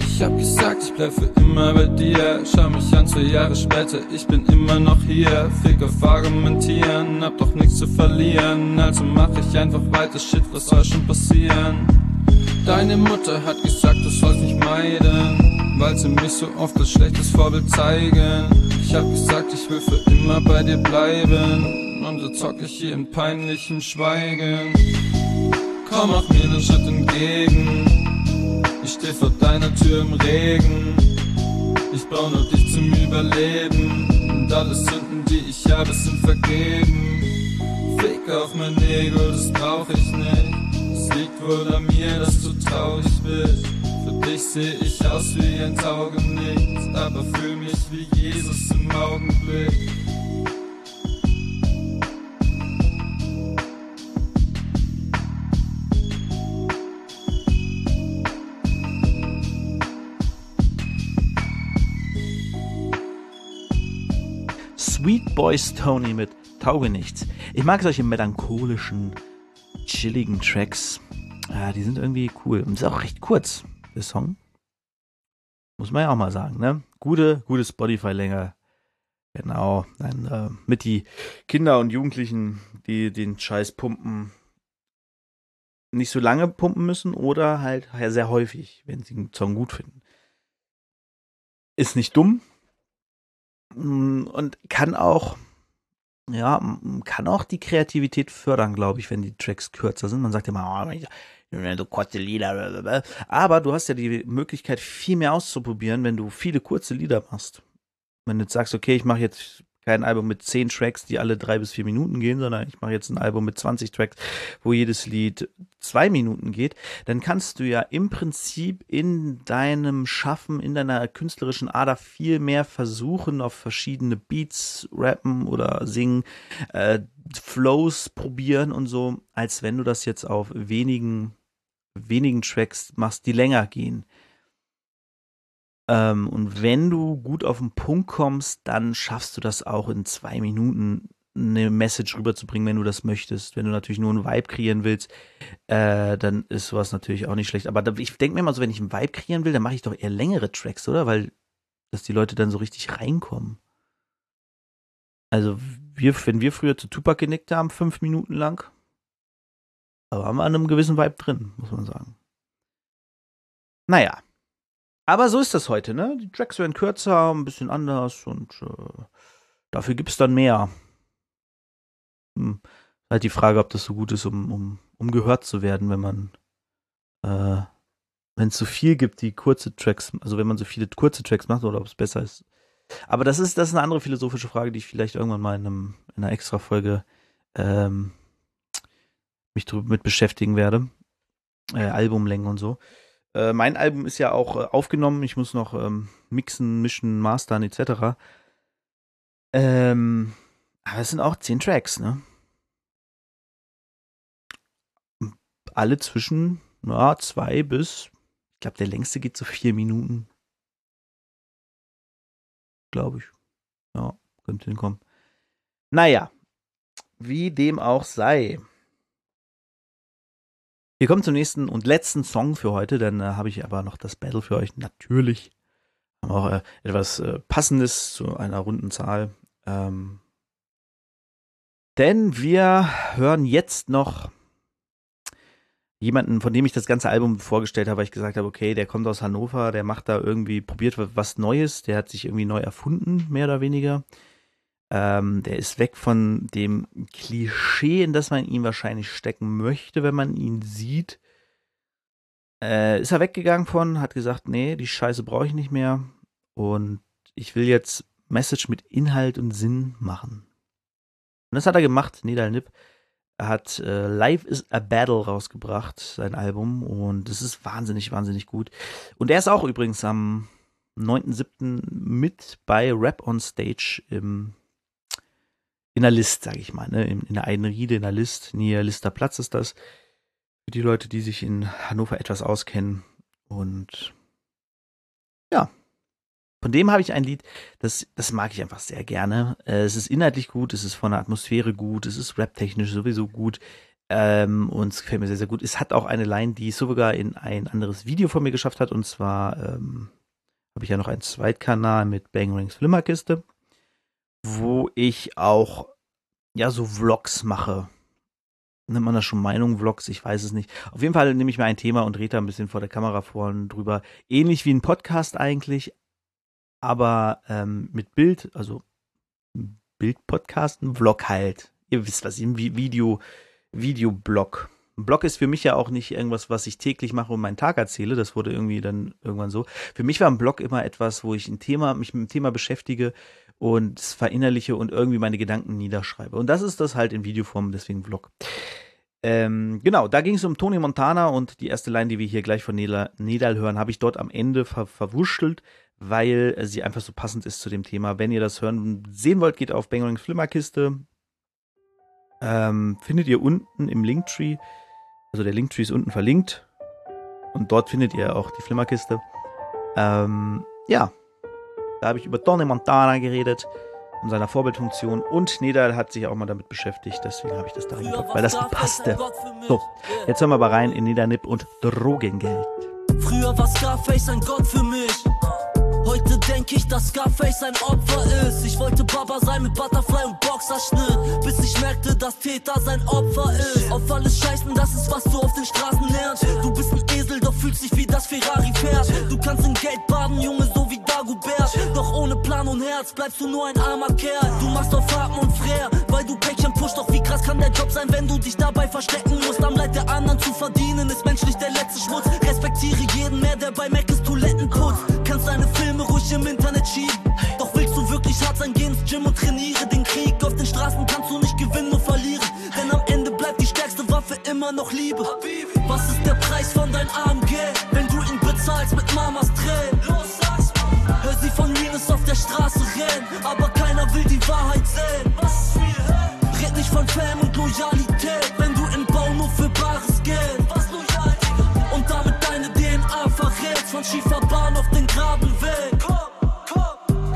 Ich hab gesagt, ich bleib für immer bei dir. Schau mich an, zwei Jahre später, ich bin immer noch hier. Fick auf argumentieren, hab doch nichts zu verlieren. Also mach ich einfach weiter, shit, was soll schon passieren? Deine Mutter hat gesagt, du sollst mich meiden, weil sie mich so oft als schlechtes Vorbild zeigen. Ich hab gesagt, ich will für immer bei dir bleiben. Und so zock ich hier in peinlichem Schweigen. Komm auf mir einen Schritt entgegen. Ich steh vor deiner Tür im Regen. Ich brauch nur dich zum Überleben. Und alle Sünden, die ich habe, sind vergeben. Fick auf mein Ego, das brauch ich nicht. Es liegt wohl an mir, dass du traurig bist. Für dich seh ich aus wie ein Taugenichts, aber fühl mich wie Jesus im Augenblick. Sweet Boy Stoney mit Taugenichts. Ich mag solche melancholischen, chilligen Tracks. Ja, die sind irgendwie cool. Und ist auch recht kurz, der Song. Muss man ja auch mal sagen, ne? gute, gute Spotify-Länge. Genau. Dann, äh, mit die Kinder und Jugendlichen, die den Scheiß pumpen, nicht so lange pumpen müssen oder halt sehr häufig, wenn sie einen Song gut finden. Ist nicht dumm mm, und kann auch, ja, kann auch die Kreativität fördern, glaube ich, wenn die Tracks kürzer sind. Man sagt immer, oh, so kurze Lieder, aber du hast ja die Möglichkeit, viel mehr auszuprobieren, wenn du viele kurze Lieder machst. Wenn du jetzt sagst, okay, ich mache jetzt kein Album mit zehn Tracks, die alle drei bis vier Minuten gehen, sondern ich mache jetzt ein Album mit 20 Tracks, wo jedes Lied zwei Minuten geht, dann kannst du ja im Prinzip in deinem Schaffen, in deiner künstlerischen Ader viel mehr versuchen, auf verschiedene Beats rappen oder singen, äh, Flows probieren und so, als wenn du das jetzt auf wenigen, wenigen Tracks machst, die länger gehen. Ähm, und wenn du gut auf den Punkt kommst, dann schaffst du das auch in zwei Minuten eine Message rüberzubringen, wenn du das möchtest. Wenn du natürlich nur einen Vibe kreieren willst, äh, dann ist sowas natürlich auch nicht schlecht. Aber da, ich denke mir immer so, wenn ich einen Vibe kreieren will, dann mache ich doch eher längere Tracks, oder? Weil, dass die Leute dann so richtig reinkommen. Also, wir, wenn wir früher zu Tupac genickt haben, fünf Minuten lang, da waren wir an einem gewissen Vibe drin, muss man sagen. Naja, aber so ist das heute, ne? Die Tracks werden kürzer, ein bisschen anders und äh, dafür gibt es dann mehr. Hm. Halt die Frage, ob das so gut ist, um, um, um gehört zu werden, wenn man, äh, wenn es so viel gibt, die kurze Tracks, also wenn man so viele kurze Tracks macht oder ob es besser ist. Aber das ist, das ist eine andere philosophische Frage, die ich vielleicht irgendwann mal in, einem, in einer extra Folge ähm, mich mit beschäftigen werde. Äh, Albumlängen und so. Äh, mein Album ist ja auch äh, aufgenommen. Ich muss noch ähm, mixen, mischen, mastern etc. Ähm, aber es sind auch zehn Tracks, ne? Alle zwischen ja, zwei bis, ich glaube, der längste geht so vier Minuten. Glaube ich. Ja, könnte hinkommen. Naja, wie dem auch sei. Wir kommen zum nächsten und letzten Song für heute, dann äh, habe ich aber noch das Battle für euch. Natürlich haben auch äh, etwas äh, Passendes zu einer runden Zahl. Ähm, denn wir hören jetzt noch jemanden, von dem ich das ganze Album vorgestellt habe, weil ich gesagt habe, okay, der kommt aus Hannover, der macht da irgendwie, probiert was Neues, der hat sich irgendwie neu erfunden, mehr oder weniger. Ähm, der ist weg von dem Klischee, in das man ihn wahrscheinlich stecken möchte, wenn man ihn sieht. Äh, ist er weggegangen von, hat gesagt, nee, die Scheiße brauche ich nicht mehr. Und ich will jetzt Message mit Inhalt und Sinn machen. Und das hat er gemacht, Nedal Nip. Er hat äh, Life is a Battle rausgebracht, sein Album. Und es ist wahnsinnig, wahnsinnig gut. Und er ist auch übrigens am 9.7. mit bei Rap on Stage im in der List, sage ich mal, ne? in, in der Riede, in der List, näher Lister Platz ist das. Für die Leute, die sich in Hannover etwas auskennen. Und ja, von dem habe ich ein Lied, das, das mag ich einfach sehr gerne. Äh, es ist inhaltlich gut, es ist von der Atmosphäre gut, es ist raptechnisch sowieso gut. Ähm, und es gefällt mir sehr, sehr gut. Es hat auch eine Line, die es sogar in ein anderes Video von mir geschafft hat. Und zwar ähm, habe ich ja noch einen Zweitkanal mit Bang Rings Flimmerkiste wo ich auch ja so Vlogs mache. Nennt man das schon Meinung-Vlogs? Ich weiß es nicht. Auf jeden Fall nehme ich mir ein Thema und rede da ein bisschen vor der Kamera vor und drüber. Ähnlich wie ein Podcast eigentlich, aber ähm, mit Bild, also Bild-Podcast, ein Vlog halt. Ihr wisst was, ein Video, Videoblog. Ein Blog ist für mich ja auch nicht irgendwas, was ich täglich mache und meinen Tag erzähle. Das wurde irgendwie dann irgendwann so. Für mich war ein Blog immer etwas, wo ich ein Thema, mich mit dem Thema beschäftige und verinnerliche und irgendwie meine Gedanken niederschreibe. Und das ist das halt in Videoform, deswegen Vlog. Ähm, genau, da ging es um Tony Montana und die erste Line, die wir hier gleich von Nedal hören, habe ich dort am Ende ver verwurschtelt, weil sie einfach so passend ist zu dem Thema. Wenn ihr das hören sehen wollt, geht auf Bangerings Flimmerkiste. Ähm, findet ihr unten im Linktree, also der Linktree ist unten verlinkt und dort findet ihr auch die Flimmerkiste. Ähm, ja, da habe ich über Tony Montana geredet und seiner Vorbildfunktion und Nedal hat sich auch mal damit beschäftigt, deswegen habe ich das da reingepackt, weil das passte. So, jetzt hören wir aber rein in Nedernip und Drogengeld. Früher war Scarface ein Gott für mich. Heute denk denk ich, dass Scarface ein Opfer ist. Ich wollte Baba sein mit Butterfly und Boxerschnitt, bis ich merkte, dass Täter sein Opfer ist. Auf alles scheißen, das ist, was du auf den Herz bleibst du nur ein armer Kerl. Du machst auf Haken und Frère, weil du Päckchen pusht. Doch wie krass kann der Job sein, wenn du dich dabei verstecken musst? Am Leid der anderen zu verdienen, ist menschlich der letzte Schmutz. Respektiere jeden mehr, der bei Mac ist Toiletten putzt. Kannst deine Filme ruhig im Internet schieben. Doch willst du wirklich hart sein, geh ins Gym und trainiere den Krieg. Auf den Straßen kannst du nicht gewinnen, nur verlieren. Denn am Ende bleibt die stärkste Waffe immer noch Liebe. Was ist der Preis von dein AMG, wenn du ihn bezahlst mit Mamas Tränen? Straße rennen, aber keiner will die Wahrheit sehen. Red nicht von Fam und Loyalität, wenn du in Bau nur für bares Geld. Und damit deine DNA verrätst, von Schieferbahn auf den Grabenweg.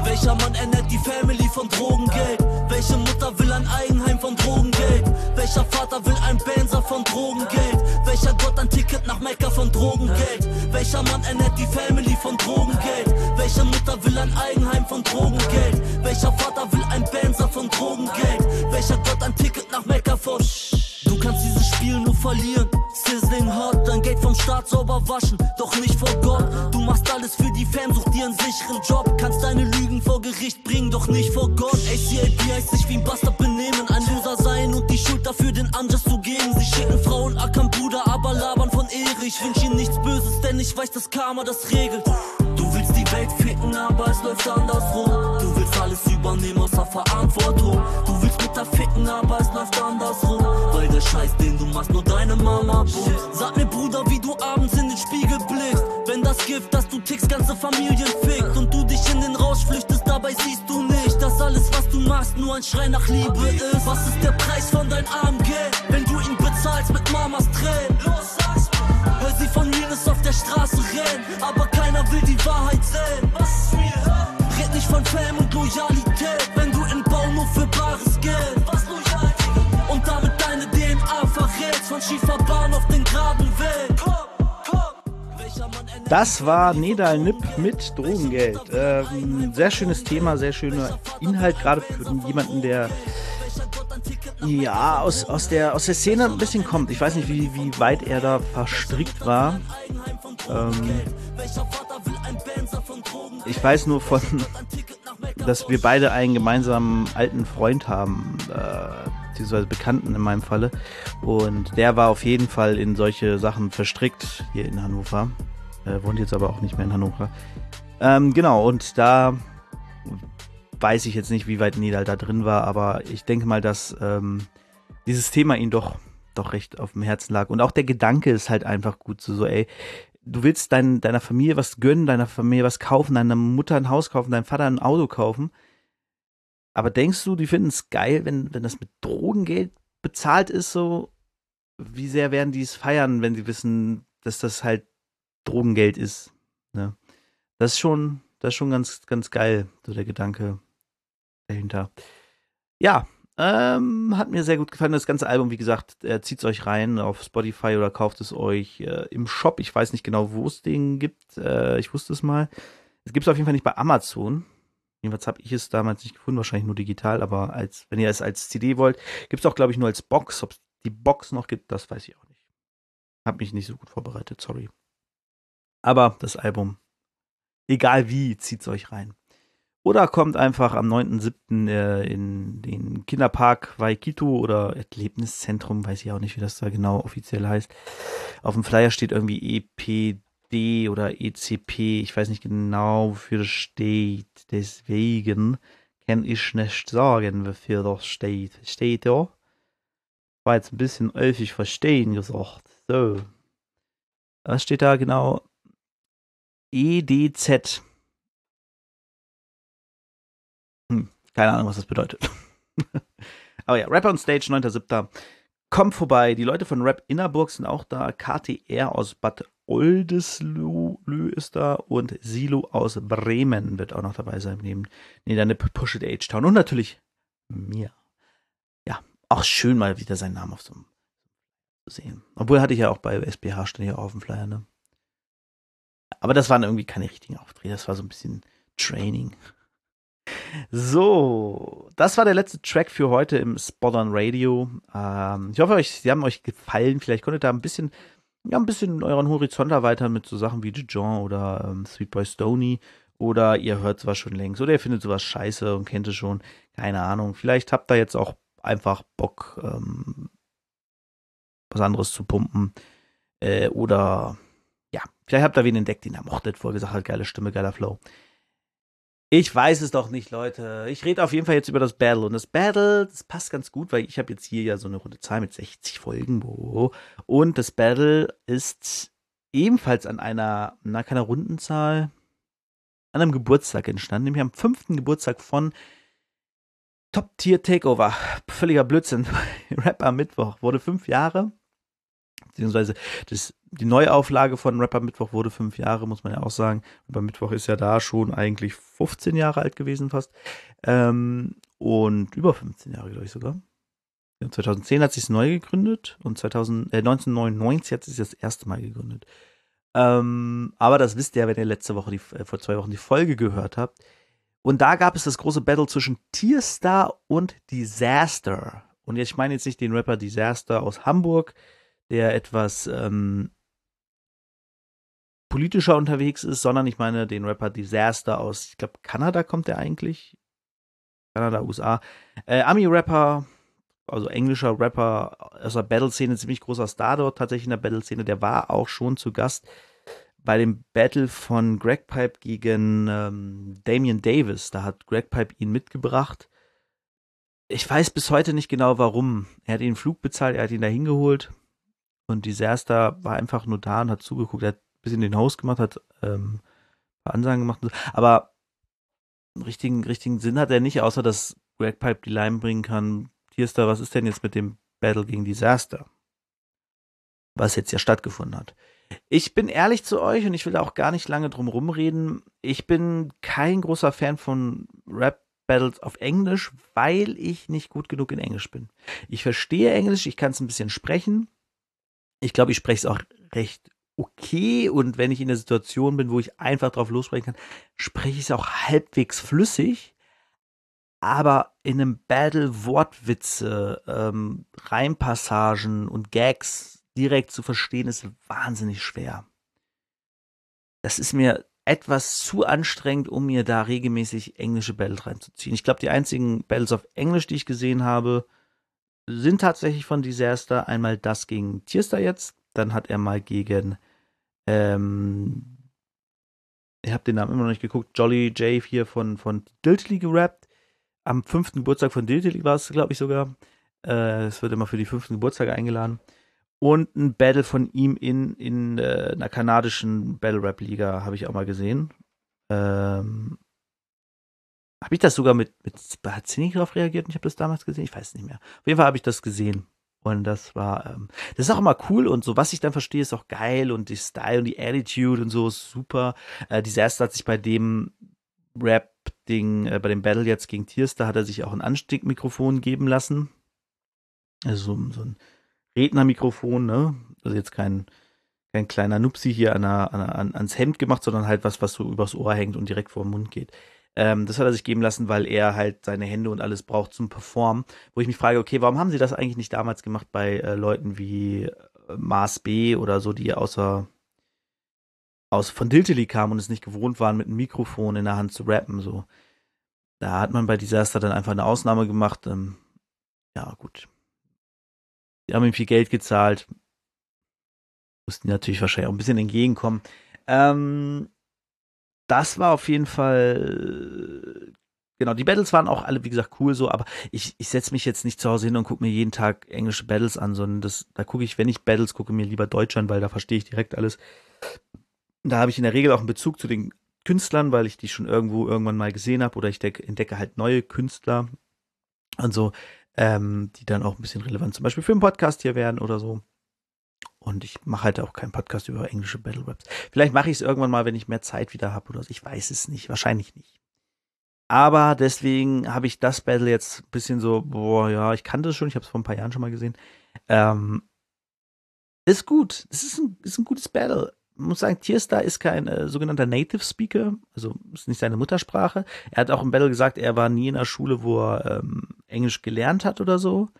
Welcher Mann ernährt die Family von Drogengeld? Welche Mutter will ein Eigenheim von Drogengeld? Welcher Vater will ein Benzer von Drogengeld? Welcher Gott ein Ticket nach Mekka von Drogengeld? Welcher Mann ernährt die Family von Drogengeld? Welche Mutter will ein Eigenheim von Drogengeld? Welcher Vater will ein Benzer von Drogengeld? Welcher Gott ein Ticket nach Mekka von Du kannst dieses Spiel nur verlieren. Sizzling hot, dein Geld vom Staat sauber waschen, doch nicht vor Gott. Du machst alles für die Fans, such dir einen sicheren Job. Kannst deine Lügen vor Gericht bringen, doch nicht vor Gott. ACAB heißt sich wie ein Bastard benehmen, ein Loser sein und die Schuld dafür den Unjust zu geben. Sie schicken Frauen, ackern Bruder, aber labern von Ehre. Ich wünsch ihnen nichts Böses, denn ich weiß, dass Karma das regelt. Welt ficken, aber es läuft andersrum. Du willst alles übernehmen außer Verantwortung. Du willst mit der ficken, aber es läuft andersrum. Weil der Scheiß, den du machst, nur deine Mama bumst. Sag mir, Bruder, wie du abends in den Spiegel blickst. Wenn das Gift, das du tickst, ganze Familien fickt. Und du dich in den Rausch flüchtest, dabei siehst du nicht, dass alles, was du machst, nur ein Schrei nach Liebe ist. Was ist der Preis von dein AMG, wenn du ihn bezahlst mit Mamas Tränen? Los, sag's mir. Hör sie von Venus auf der Straße rennen, aber sehen. Was wir Red nicht von Fame und Loyalität, wenn du in Bau nur für bares Geld. Was loyal? Und damit deine DNA verrätst, von Schieferbahn auf den geraden Weg. Das war Nedal Nipp mit Drogengeld. Ähm, sehr schönes Thema, sehr schöner Inhalt, gerade für jemanden, der ja aus, aus, der, aus der Szene ein bisschen kommt. Ich weiß nicht, wie, wie weit er da verstrickt war. Ähm, ich weiß nur von, dass wir beide einen gemeinsamen alten Freund haben, äh, beziehungsweise Bekannten in meinem Falle. Und der war auf jeden Fall in solche Sachen verstrickt hier in Hannover. Äh, wohnt jetzt aber auch nicht mehr in Hannover. Ähm, genau, und da weiß ich jetzt nicht, wie weit Nidal da drin war, aber ich denke mal, dass ähm, dieses Thema ihn doch, doch recht auf dem Herzen lag. Und auch der Gedanke ist halt einfach gut so, so ey, du willst dein, deiner Familie was gönnen, deiner Familie was kaufen, deiner Mutter ein Haus kaufen, deinem Vater ein Auto kaufen. Aber denkst du, die finden es geil, wenn, wenn das mit Drogengeld bezahlt ist, so? Wie sehr werden die es feiern, wenn sie wissen, dass das halt Drogengeld ist? Ne? Das ist schon, das ist schon ganz, ganz geil, so der Gedanke dahinter. Ja, ähm, hat mir sehr gut gefallen. Das ganze Album, wie gesagt, äh, zieht es euch rein auf Spotify oder kauft es euch äh, im Shop. Ich weiß nicht genau, wo es den gibt. Äh, ich wusste es mal. Es gibt es auf jeden Fall nicht bei Amazon. Jedenfalls habe ich es damals nicht gefunden, wahrscheinlich nur digital, aber als, wenn ihr es als CD wollt, gibt es auch, glaube ich, nur als Box. Ob es die Box noch gibt, das weiß ich auch nicht. Hab mich nicht so gut vorbereitet, sorry. Aber das Album, egal wie, zieht es euch rein. Oder kommt einfach am 9.7. Äh, in den Kinderpark Waikito oder Erlebniszentrum, weiß ich auch nicht, wie das da genau offiziell heißt. Auf dem Flyer steht irgendwie EPD oder ECP, ich weiß nicht genau, wofür das steht. Deswegen kann ich nicht sagen, wofür das steht. Steht ja. War jetzt ein bisschen öffig verstehen gesagt. So. Was steht da genau? EDZ. Keine Ahnung, was das bedeutet. Aber ja, Rapper on Stage, 9.7. Kommt vorbei. Die Leute von Rap Innerburg sind auch da. KTR aus Bad Oldesloe ist da und Silo aus Bremen wird auch noch dabei sein. Neben Nedane Push It Age Town und natürlich mir. Ja, auch schön mal wieder seinen Namen auf so einem sehen. Obwohl hatte ich ja auch bei SBH stand auch auf dem Flyer, ne? Aber das waren irgendwie keine richtigen Auftritte. Das war so ein bisschen Training. So, das war der letzte Track für heute im Spot on Radio. Ähm, ich hoffe, euch, sie haben euch gefallen. Vielleicht konntet ihr da ein bisschen, ja, ein bisschen euren Horizont erweitern mit so Sachen wie Dijon oder ähm, Sweet Boy Stony. Oder ihr hört sowas schon längst. Oder ihr findet sowas scheiße und kennt es schon. Keine Ahnung. Vielleicht habt ihr jetzt auch einfach Bock, ähm, was anderes zu pumpen. Äh, oder ja, vielleicht habt ihr wen entdeckt, den ihr mochtet, wo ihr gesagt habt, geile Stimme, geiler Flow. Ich weiß es doch nicht, Leute. Ich rede auf jeden Fall jetzt über das Battle. Und das Battle, das passt ganz gut, weil ich habe jetzt hier ja so eine runde Zahl mit 60 Folgen. Und das Battle ist ebenfalls an einer, na, keiner Rundenzahl, an einem Geburtstag entstanden, nämlich am fünften Geburtstag von Top Tier Takeover. Völliger Blödsinn. Rap am Mittwoch wurde fünf Jahre. Beziehungsweise das, die Neuauflage von Rapper Mittwoch wurde fünf Jahre, muss man ja auch sagen. Rapper Mittwoch ist ja da schon eigentlich 15 Jahre alt gewesen fast. Ähm, und über 15 Jahre, glaube ich sogar. 2010 hat sich neu gegründet und 2000, äh, 1999 hat sich das erste Mal gegründet. Ähm, aber das wisst ihr ja, wenn ihr letzte Woche, die, äh, vor zwei Wochen die Folge gehört habt. Und da gab es das große Battle zwischen Tierstar und Disaster. Und jetzt, ich meine jetzt nicht den Rapper Disaster aus Hamburg, der etwas ähm, politischer unterwegs ist, sondern ich meine den Rapper Disaster aus, ich glaube, Kanada kommt der eigentlich. Kanada, USA. Äh, Ami-Rapper, also englischer Rapper aus der Battle-Szene, ziemlich großer Star dort tatsächlich in der Battle-Szene. Der war auch schon zu Gast bei dem Battle von Greg Pipe gegen ähm, Damian Davis. Da hat Greg Pipe ihn mitgebracht. Ich weiß bis heute nicht genau warum. Er hat ihn Flug bezahlt, er hat ihn da hingeholt. Und Disaster war einfach nur da und hat zugeguckt. Er hat ein bisschen den Host gemacht, hat ähm, Ansagen gemacht. Aber einen richtigen, richtigen Sinn hat er nicht, außer dass Greg Pipe die Line bringen kann. Tierstar, was ist denn jetzt mit dem Battle gegen Disaster? Was jetzt ja stattgefunden hat. Ich bin ehrlich zu euch und ich will da auch gar nicht lange drum rumreden. Ich bin kein großer Fan von Rap Battles auf Englisch, weil ich nicht gut genug in Englisch bin. Ich verstehe Englisch, ich kann es ein bisschen sprechen. Ich glaube, ich spreche es auch recht okay und wenn ich in der Situation bin, wo ich einfach drauf lossprechen kann, spreche ich es auch halbwegs flüssig. Aber in einem Battle Wortwitze, ähm, Reimpassagen und Gags direkt zu verstehen, ist wahnsinnig schwer. Das ist mir etwas zu anstrengend, um mir da regelmäßig englische Battles reinzuziehen. Ich glaube, die einzigen Battles auf Englisch, die ich gesehen habe, sind tatsächlich von Disaster. Einmal das gegen Tierstar jetzt, dann hat er mal gegen, ähm, ich habe den Namen immer noch nicht geguckt, Jolly J hier von, von Diltily gerappt. Am fünften Geburtstag von Diltily war es, glaube ich, sogar. Äh, es wird immer für die fünften Geburtstage eingeladen und ein Battle von ihm in, in äh, einer kanadischen Battle Rap Liga habe ich auch mal gesehen. Ähm, habe ich das sogar mit, mit hat Zinni drauf reagiert und ich habe das damals gesehen? Ich weiß nicht mehr. Auf jeden Fall habe ich das gesehen. Und das war, ähm, das ist auch immer cool und so, was ich dann verstehe, ist auch geil und die Style und die Attitude und so ist super. Äh, Disaster hat sich bei dem Rap-Ding, äh, bei dem Battle jetzt gegen Tierstar, hat er sich auch ein Anstiegmikrofon geben lassen. Also so, so ein Rednermikrofon, ne? Also jetzt kein, kein kleiner Nupsi hier an, einer, an, ans Hemd gemacht, sondern halt was, was so übers Ohr hängt und direkt vor den Mund geht. Ähm, das hat er sich geben lassen, weil er halt seine Hände und alles braucht zum Performen. Wo ich mich frage, okay, warum haben sie das eigentlich nicht damals gemacht bei äh, Leuten wie äh, Mars B oder so, die außer aus von Diltily kamen und es nicht gewohnt waren, mit einem Mikrofon in der Hand zu rappen, so. Da hat man bei Disaster dann einfach eine Ausnahme gemacht. Ähm, ja, gut. Die haben ihm viel Geld gezahlt. Mussten natürlich wahrscheinlich auch ein bisschen entgegenkommen. Ähm, das war auf jeden Fall. Genau, die Battles waren auch alle, wie gesagt, cool so, aber ich, ich setze mich jetzt nicht zu Hause hin und gucke mir jeden Tag englische Battles an, sondern das, da gucke ich, wenn ich Battles gucke, mir lieber Deutsch an, weil da verstehe ich direkt alles. Da habe ich in der Regel auch einen Bezug zu den Künstlern, weil ich die schon irgendwo irgendwann mal gesehen habe oder ich entdecke halt neue Künstler und so ähm, die dann auch ein bisschen relevant zum Beispiel für einen Podcast hier werden oder so. Und ich mache halt auch keinen Podcast über englische Battle Raps. Vielleicht mache ich es irgendwann mal, wenn ich mehr Zeit wieder habe oder so. Ich weiß es nicht. Wahrscheinlich nicht. Aber deswegen habe ich das Battle jetzt ein bisschen so, boah, ja, ich kannte es schon, ich habe es vor ein paar Jahren schon mal gesehen. Ähm, ist gut. Es ist ein, ist ein gutes Battle. muss sagen, Tierstar ist kein äh, sogenannter Native Speaker, also ist nicht seine Muttersprache. Er hat auch im Battle gesagt, er war nie in einer Schule, wo er ähm, Englisch gelernt hat oder so.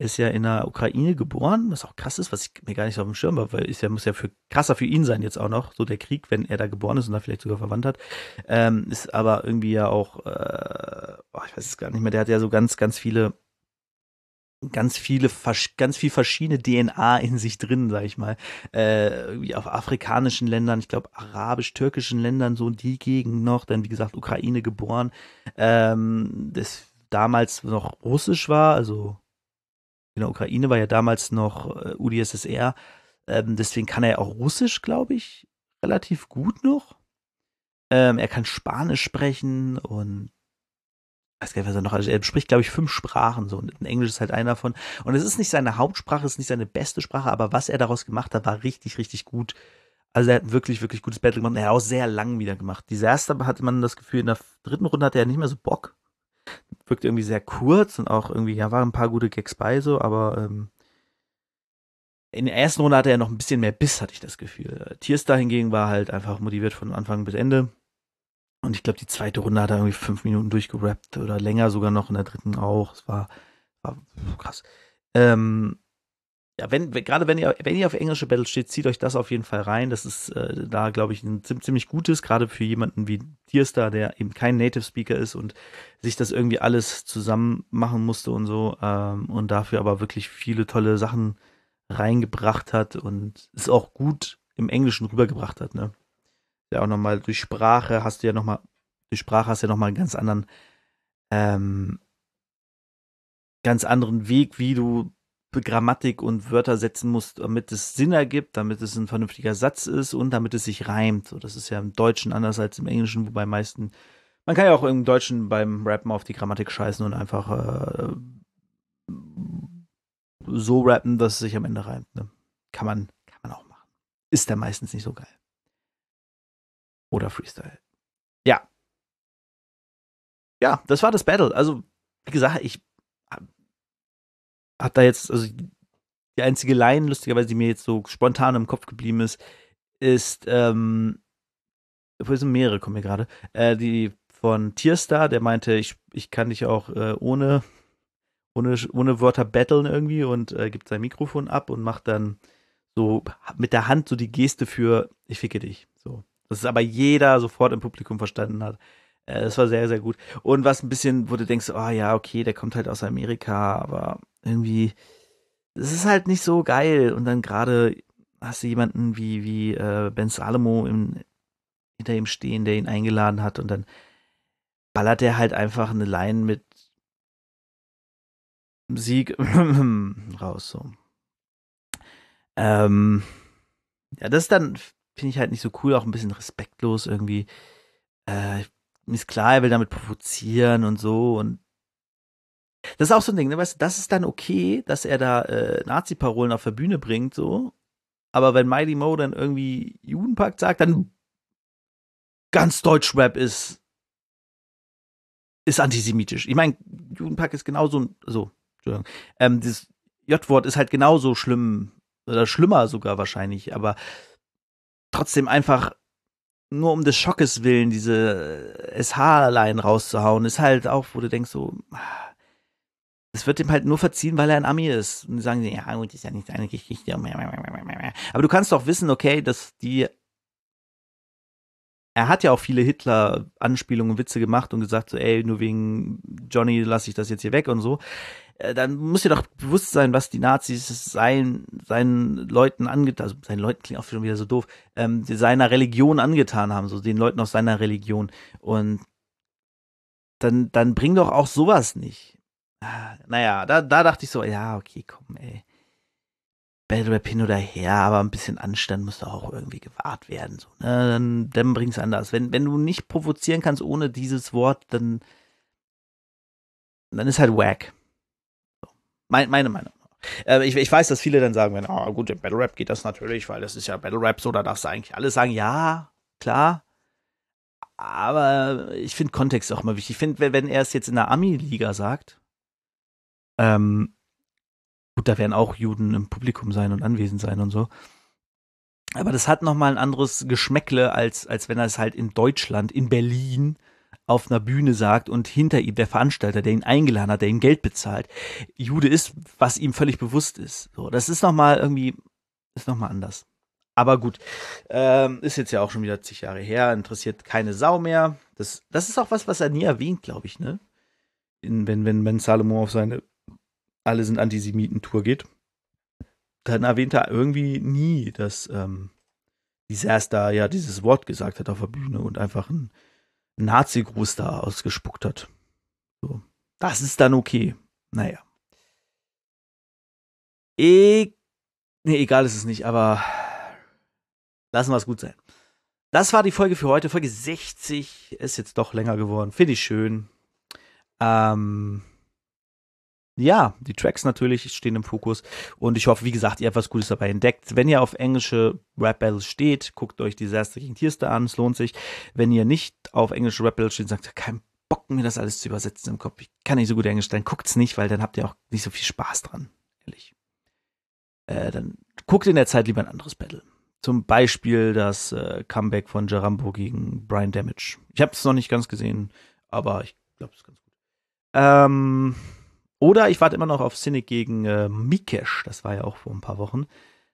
Ist ja in der Ukraine geboren, was auch krass ist, was ich mir gar nicht so auf dem Schirm habe, weil ist ja, muss ja für krasser für ihn sein jetzt auch noch, so der Krieg, wenn er da geboren ist und da vielleicht sogar verwandt hat. Ähm, ist aber irgendwie ja auch, äh, ich weiß es gar nicht mehr, der hat ja so ganz, ganz viele ganz viele, ganz viel verschiedene DNA in sich drin, sag ich mal. Äh, wie auf afrikanischen Ländern, ich glaube arabisch-türkischen Ländern, so die Gegend noch, dann wie gesagt Ukraine geboren, ähm, das damals noch russisch war, also in der Ukraine war ja damals noch äh, UdSSR, ähm, deswegen kann er auch russisch, glaube ich, relativ gut noch. Ähm, er kann Spanisch sprechen und weiß gar nicht, was er noch, also er spricht, glaube ich, fünf Sprachen so und Englisch ist halt einer davon. Und es ist nicht seine Hauptsprache, es ist nicht seine beste Sprache, aber was er daraus gemacht hat, war richtig, richtig gut. Also er hat wirklich, wirklich gutes Battle gemacht. Er hat auch sehr lang wieder gemacht. Diese erste hatte man das Gefühl, in der dritten Runde hatte er nicht mehr so Bock. Wirkte irgendwie sehr kurz und auch irgendwie, ja, waren ein paar gute Gags bei so, aber ähm, in der ersten Runde hatte er noch ein bisschen mehr Biss, hatte ich das Gefühl. Tierstar hingegen war halt einfach motiviert von Anfang bis Ende. Und ich glaube, die zweite Runde hat er irgendwie fünf Minuten durchgerappt oder länger sogar noch in der dritten auch. Es war, war krass. Ähm, ja, wenn, gerade wenn ihr, wenn ihr auf englische Battles steht, zieht euch das auf jeden Fall rein. Das ist äh, da, glaube ich, ein ziemlich gutes, gerade für jemanden wie Tierstar, der eben kein Native Speaker ist und sich das irgendwie alles zusammen machen musste und so ähm, und dafür aber wirklich viele tolle Sachen reingebracht hat und es auch gut im Englischen rübergebracht hat, ne? ja auch nochmal durch Sprache hast du ja nochmal, durch Sprache hast du ja nochmal einen ganz anderen, ähm, ganz anderen Weg, wie du Grammatik und Wörter setzen musst, damit es Sinn ergibt, damit es ein vernünftiger Satz ist und damit es sich reimt. So, das ist ja im Deutschen anders als im Englischen, wobei meisten, man kann ja auch im Deutschen beim Rappen auf die Grammatik scheißen und einfach äh, so rappen, dass es sich am Ende reimt. Ne? Kann man, kann man auch machen. Ist ja meistens nicht so geil. Oder Freestyle. Ja. Ja, das war das Battle. Also, wie gesagt, ich hab da jetzt, also die einzige Line, lustigerweise, die mir jetzt so spontan im Kopf geblieben ist, ist, ähm, es sind mehrere, kommen mir gerade, äh, die von Tierstar, der meinte, ich, ich kann dich auch äh, ohne, ohne, ohne Wörter battlen irgendwie und äh, gibt sein Mikrofon ab und macht dann so mit der Hand so die Geste für ich ficke dich. So. Das ist aber jeder sofort im Publikum verstanden hat. Äh, das war sehr, sehr gut. Und was ein bisschen, wo du denkst, oh ja, okay, der kommt halt aus Amerika, aber irgendwie, das ist halt nicht so geil. Und dann gerade hast du jemanden wie, wie äh, Ben Salomo im, hinter ihm stehen, der ihn eingeladen hat und dann ballert er halt einfach eine Line mit Sieg raus, so. Ähm, ja, das ist dann finde ich halt nicht so cool, auch ein bisschen respektlos irgendwie. Äh, ist klar, er will damit provozieren und so und das ist auch so ein Ding, ne? weißt du, das ist dann okay, dass er da äh, Nazi-Parolen auf der Bühne bringt, so. Aber wenn Mighty Mo dann irgendwie Judenpakt sagt, dann ganz Deutschrap ist ist antisemitisch. Ich meine, Judenpakt ist genauso so, Entschuldigung. Ähm, das J-Wort ist halt genauso schlimm oder schlimmer sogar wahrscheinlich, aber trotzdem einfach nur um des Schockes willen diese SH-Line rauszuhauen, ist halt auch, wo du denkst so, es wird ihm halt nur verziehen, weil er ein Ami ist. Und die sagen, ja, gut, ist ja nicht seine Geschichte. Aber du kannst doch wissen, okay, dass die er hat ja auch viele Hitler-Anspielungen und Witze gemacht und gesagt, so, ey, nur wegen Johnny lasse ich das jetzt hier weg und so. Äh, dann muss dir doch bewusst sein, was die Nazis seinen, seinen Leuten angetan, also seinen Leuten klingt auch schon wieder so doof, ähm, seiner Religion angetan haben, so den Leuten aus seiner Religion. Und dann, dann bring doch auch sowas nicht. Ah, naja, da, da dachte ich so, ja, okay, komm, ey. Battle Rap hin oder her, aber ein bisschen Anstand muss doch auch irgendwie gewahrt werden. So, ne? Dann, dann bring's anders. Wenn, wenn du nicht provozieren kannst ohne dieses Wort, dann, dann ist halt wack. Mein, meine Meinung. Äh, ich, ich weiß, dass viele dann sagen, wenn, oh, gut, im Battle Rap geht das natürlich, weil das ist ja Battle Rap, so, da darfst du eigentlich alles sagen, ja, klar. Aber ich finde Kontext auch immer wichtig. Ich finde, wenn er es jetzt in der Ami-Liga sagt, ähm, gut, da werden auch Juden im Publikum sein und anwesend sein und so. Aber das hat nochmal ein anderes Geschmäckle, als, als wenn er es halt in Deutschland, in Berlin, auf einer Bühne sagt und hinter ihm der Veranstalter, der ihn eingeladen hat, der ihm Geld bezahlt, Jude ist, was ihm völlig bewusst ist. So, das ist nochmal irgendwie, ist nochmal anders. Aber gut, ähm, ist jetzt ja auch schon wieder zig Jahre her, interessiert keine Sau mehr. Das, das ist auch was, was er nie erwähnt, glaube ich, ne? In, wenn, wenn, wenn Salomo auf seine Alle sind Antisemiten-Tour geht, dann erwähnt er irgendwie nie, dass ähm, Disaster ja dieses Wort gesagt hat auf der Bühne und einfach ein Nazi-Gruß da ausgespuckt hat. So. Das ist dann okay. Naja. E nee, egal ist es nicht, aber lassen wir es gut sein. Das war die Folge für heute. Folge 60 ist jetzt doch länger geworden. Finde ich schön. Ähm, ja, die Tracks natürlich stehen im Fokus und ich hoffe, wie gesagt, ihr habt was Gutes dabei entdeckt. Wenn ihr auf englische Rap Battles steht, guckt euch Disaster gegen Tierster an, es lohnt sich. Wenn ihr nicht auf englische Rap Battles steht, sagt, kein Bock, mir das alles zu übersetzen im Kopf. Ich kann nicht so gut Englisch stellen. Guckt's nicht, weil dann habt ihr auch nicht so viel Spaß dran. Ehrlich. Äh, dann guckt in der Zeit lieber ein anderes Battle. Zum Beispiel das äh, Comeback von Jarambo gegen Brian Damage. Ich habe es noch nicht ganz gesehen, aber ich glaube, es ist ganz gut. Ähm, oder ich warte immer noch auf Cynic gegen äh, Mikesh. Das war ja auch vor ein paar Wochen.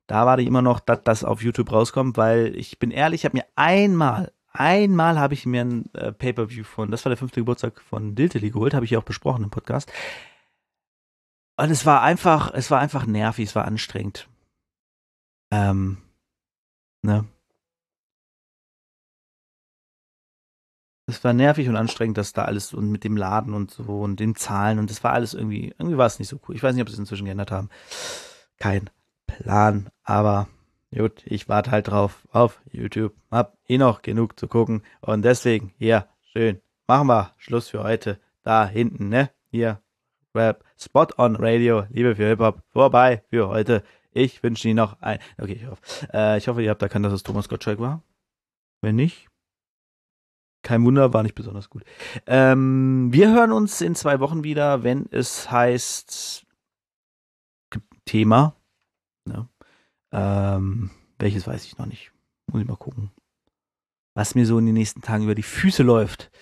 Da warte ich immer noch, dass das auf YouTube rauskommt, weil ich bin ehrlich, ich habe mir einmal, einmal habe ich mir ein äh, Pay-Per-View von, das war der fünfte Geburtstag von Diltily geholt, habe ich ja auch besprochen im Podcast. Und es war einfach, es war einfach nervig, es war anstrengend. Ähm, ne? Es war nervig und anstrengend, dass da alles und mit dem Laden und so und den Zahlen und das war alles irgendwie, irgendwie war es nicht so cool. Ich weiß nicht, ob sie es inzwischen geändert haben. Kein Plan, aber gut, ich warte halt drauf auf YouTube. Hab eh noch genug zu gucken und deswegen, hier, schön. Machen wir Schluss für heute. Da hinten, ne? Hier, Rap, Spot on Radio, Liebe für Hip-Hop, vorbei für heute. Ich wünsche Ihnen noch ein, okay, ich hoffe, äh, ich hoffe, ihr habt erkannt, dass es Thomas Gottschalk war. Wenn nicht, kein Wunder, war nicht besonders gut. Ähm, wir hören uns in zwei Wochen wieder, wenn es heißt Thema. Ne? Ähm, welches weiß ich noch nicht. Muss ich mal gucken. Was mir so in den nächsten Tagen über die Füße läuft.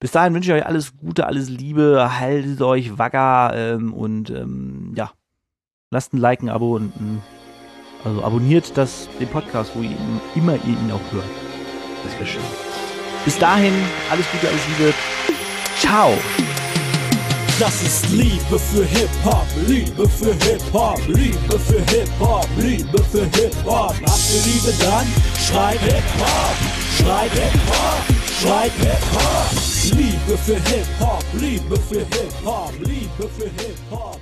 Bis dahin wünsche ich euch alles Gute, alles Liebe, haltet euch wacker ähm, und ähm, ja, lasst ein Like, ein Abo und ein, also abonniert das, den Podcast, wo ihr immer ihr ihn auch hört. Das wäre schön. Bis dahin, alles Gute, alles Liebe. Ciao. Das ist Liebe für Hip-Hop, Liebe für Hip-Hop, Liebe für Hip-Hop, Liebe für Hip-Hop. Habt ihr Liebe dann? Schreib Hip-Hop, schreib Hip-Hop, schreib Hip-Hop. Liebe für Hip-Hop, Liebe für Hip-Hop, Liebe für Hip-Hop.